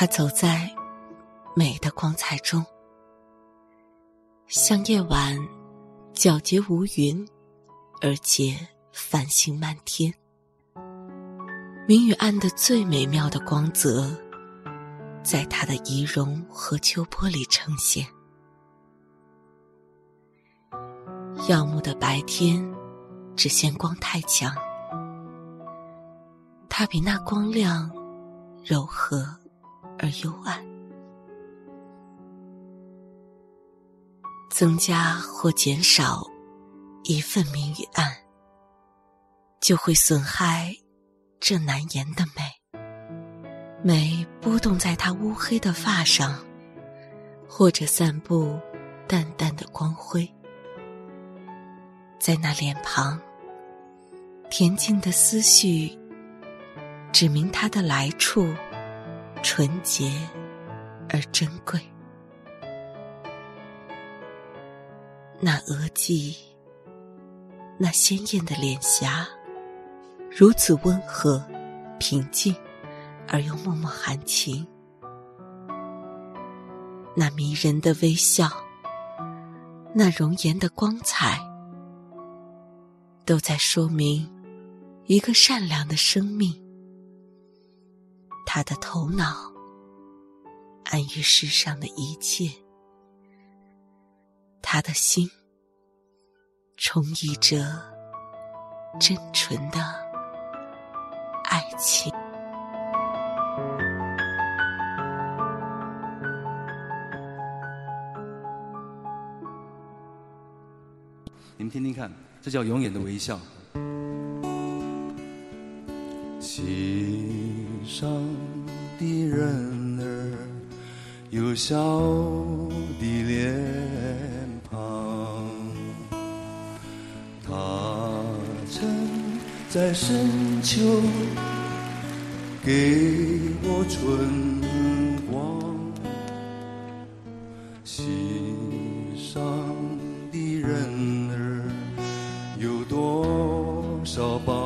他走在美的光彩中，像夜晚皎洁无云，而且繁星满天。明与暗的最美妙的光泽，在他的仪容和秋波里呈现。耀目的白天，只嫌光太强，它比那光亮柔和而幽暗，增加或减少一份明与暗，就会损害这难言的美。美波动在他乌黑的发上，或者散布淡淡的光辉。在那脸庞，恬静的思绪，指明他的来处，纯洁而珍贵。那额际，那鲜艳的脸颊，如此温和、平静，而又脉脉含情。那迷人的微笑，那容颜的光彩。都在说明一个善良的生命，他的头脑安于世上的一切，他的心充溢着真纯的爱情。你们听听看。这叫永远的微笑。心上的人儿有笑的脸庞，他曾在深秋给我春光，心上的人。少保障，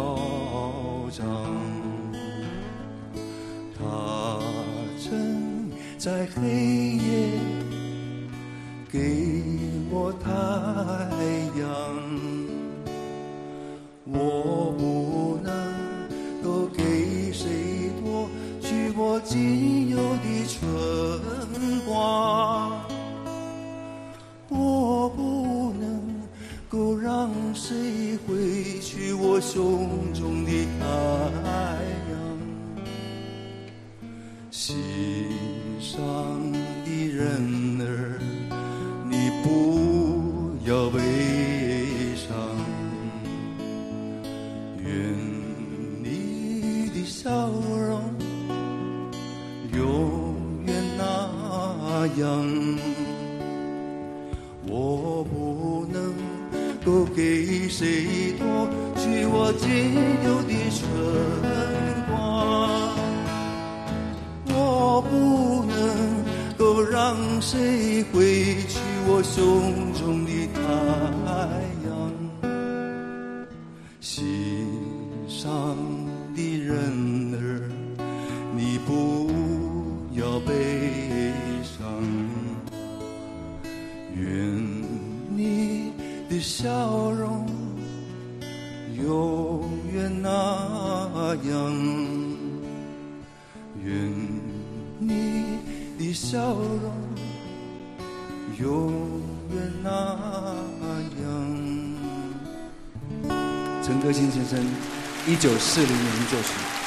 在黑夜给我太阳，我不能够给谁夺去我仅有的春光，我不能够让谁回。去我胸中的太阳，心上的人儿，你不要悲伤，愿你的笑容永远那样，我不能够给谁夺。去我仅有的春让谁挥去我胸中的太阳。心上的人儿，你不要悲伤，愿你的笑容。永远那样，愿笑容永远那样。陈歌辛先生，一九四零年作曲。